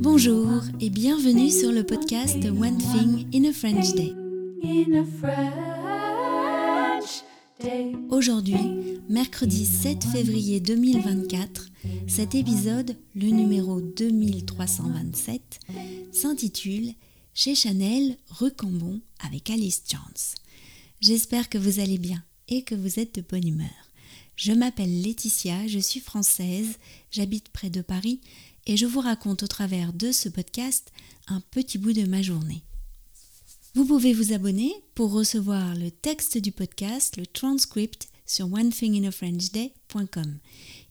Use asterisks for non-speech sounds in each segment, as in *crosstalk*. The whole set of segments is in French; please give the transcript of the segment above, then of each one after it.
Bonjour et bienvenue sur le podcast One Thing in a French Day. Aujourd'hui, mercredi 7 février 2024, cet épisode, le numéro 2327, s'intitule Chez Chanel, Recambon avec Alice Chance. J'espère que vous allez bien et que vous êtes de bonne humeur. Je m'appelle Laetitia, je suis française, j'habite près de Paris et je vous raconte au travers de ce podcast un petit bout de ma journée. Vous pouvez vous abonner pour recevoir le texte du podcast, le transcript sur onethinginafrenchday.com.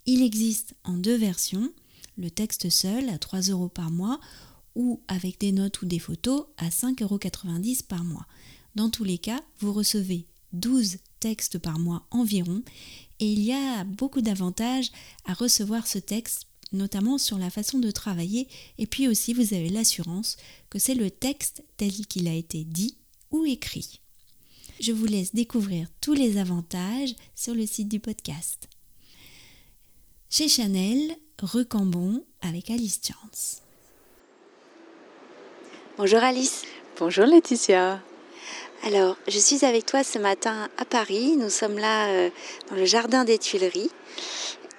Il existe en deux versions, le texte seul à 3 euros par mois ou avec des notes ou des photos à 5,90 euros par mois. Dans tous les cas, vous recevez 12 textes par mois environ et il y a beaucoup d'avantages à recevoir ce texte, notamment sur la façon de travailler, et puis aussi vous avez l'assurance que c'est le texte tel qu'il a été dit ou écrit. Je vous laisse découvrir tous les avantages sur le site du podcast. Chez Chanel, Recambon avec Alice Chance. Bonjour Alice. Bonjour Laetitia. Alors, je suis avec toi ce matin à Paris. Nous sommes là euh, dans le jardin des Tuileries.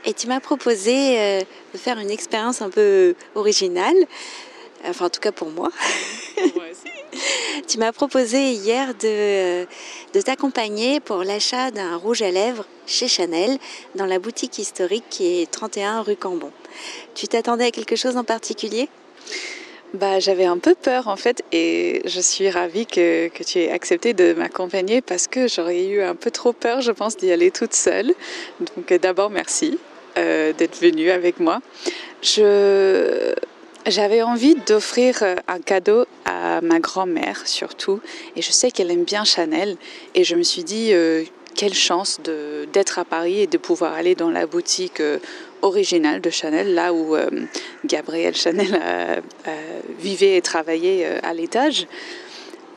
Et tu m'as proposé euh, de faire une expérience un peu originale. Enfin, en tout cas pour moi. Moi aussi. *laughs* tu m'as proposé hier de, euh, de t'accompagner pour l'achat d'un rouge à lèvres chez Chanel dans la boutique historique qui est 31 rue Cambon. Tu t'attendais à quelque chose en particulier? Bah, j'avais un peu peur en fait et je suis ravie que, que tu aies accepté de m'accompagner parce que j'aurais eu un peu trop peur, je pense, d'y aller toute seule. Donc d'abord, merci euh, d'être venue avec moi. Je... J'avais envie d'offrir un cadeau à ma grand-mère surtout et je sais qu'elle aime bien Chanel et je me suis dit euh, quelle chance d'être à Paris et de pouvoir aller dans la boutique euh, originale de Chanel, là où euh, Gabrielle Chanel vivait et travaillait euh, à l'étage.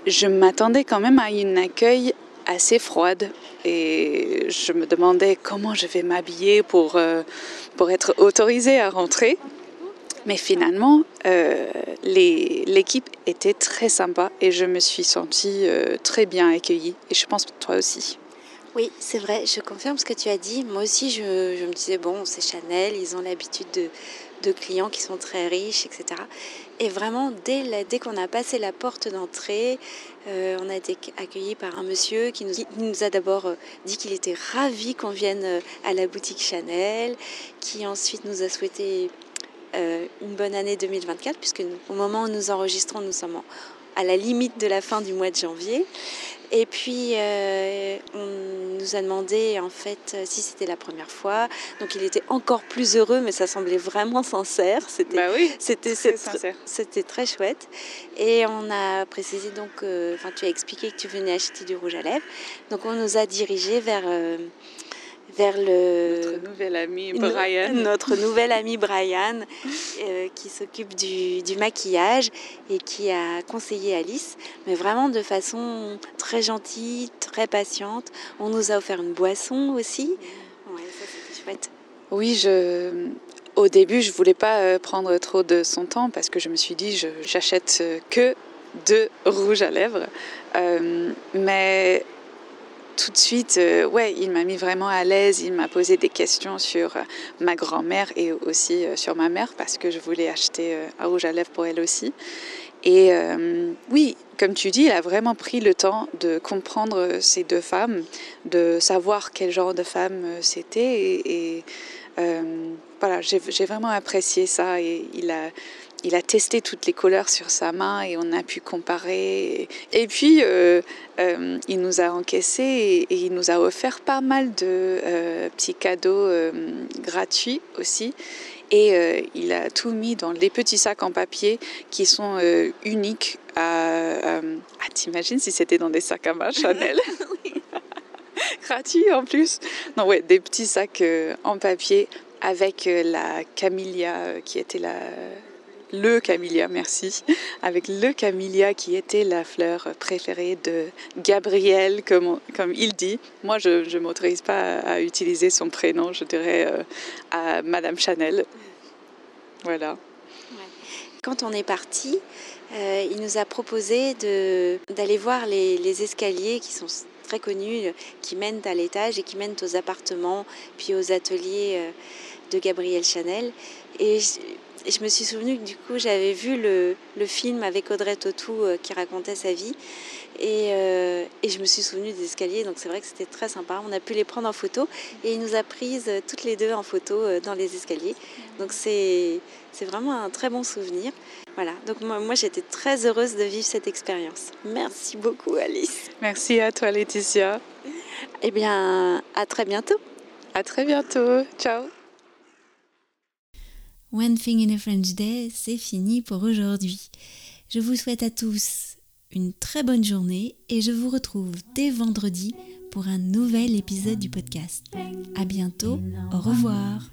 Je m'attendais quand même à une accueil assez froide et je me demandais comment je vais m'habiller pour, pour être autorisée à rentrer. Mais finalement, l'équipe était très sympa et je me suis sentie très bien accueillie. Et je pense toi aussi. Oui, c'est vrai, je confirme ce que tu as dit. Moi aussi, je, me disais, bon, c'est Chanel, ils ont l'habitude de, clients qui sont très riches, etc. Et vraiment, dès, qu'on a passé la porte d'entrée, euh, on a été accueillis par un monsieur qui nous, a d'abord euh, dit qu'il était ravi qu'on vienne euh, à la boutique Chanel, qui ensuite nous a souhaité une bonne année 2024, puisque au moment où nous enregistrons, nous sommes à la limite de la fin du mois de janvier. Et puis, on nous a demandé en fait si c'était la première fois. Donc, il était encore plus heureux, mais ça semblait vraiment sincère. C'était, bah oui, c'était, très sincère. C'était très chouette. Et on a précisé donc, euh, enfin, tu as expliqué que tu venais acheter du rouge à lèvres. Donc, on nous a dirigés vers euh, vers le notre nouvel ami Brian. Notre nouvel ami Brian euh, qui s'occupe du, du, maquillage et qui a conseillé Alice, mais vraiment de façon très gentille, patiente. On nous a offert une boisson aussi. Chouette. Oui, je, au début, je voulais pas euh, prendre trop de son temps parce que je me suis dit, j'achète euh, que de rouge à lèvres. Euh, mais tout de suite, euh, ouais, il m'a mis vraiment à l'aise. Il m'a posé des questions sur ma grand-mère et aussi sur ma mère parce que je voulais acheter un rouge à lèvres pour elle aussi. Et oui, comme tu dis, il a vraiment pris le temps de comprendre ces deux femmes, de savoir quel genre de femme c'était. Et, et voilà, j'ai vraiment apprécié ça. Il a testé toutes les couleurs sur sa main et on a pu comparer. Et puis, euh, euh, il nous a encaissé et, il nous a offert pas mal de euh, petits cadeaux gratuits aussi. Et il a tout mis dans des petits sacs en papier qui sont uniques. Ah, t'imagines si c'était dans des sacs à main Chanel *laughs* *laughs* Gratuit en plus. Non, ouais, des petits sacs en papier avec la camélia qui était la le camélia, merci, avec le camélia qui était la fleur préférée de Gabriel, comme, comme il dit. Moi, je ne m'autorise pas à, utiliser son prénom, je dirais euh, à Madame Chanel. Voilà. Quand on est parti, euh, il nous a proposé d'aller voir les, escaliers qui sont très connus, qui mènent à l'étage et qui mènent aux appartements, puis aux ateliers euh, de Gabriel Chanel. Et je, me suis souvenu que du coup j'avais vu le, le, film avec Audrey Tautou euh, qui racontait sa vie. Et, et, je me suis souvenu des escaliers, donc c'est vrai que c'était très sympa. On a pu les prendre en photo et il nous a prises toutes les deux en photo dans les escaliers. Donc c'est vraiment un très bon souvenir. Voilà, donc moi, moi j'étais très heureuse de vivre cette expérience. Merci beaucoup Alice. Merci à toi Laetitia. Eh bien, à très bientôt. À très bientôt. Ciao. One Thing in a French Day, c'est fini pour aujourd'hui. Je vous souhaite à tous une très bonne journée et je vous retrouve dès vendredi pour un nouvel épisode du podcast. À bientôt, au revoir.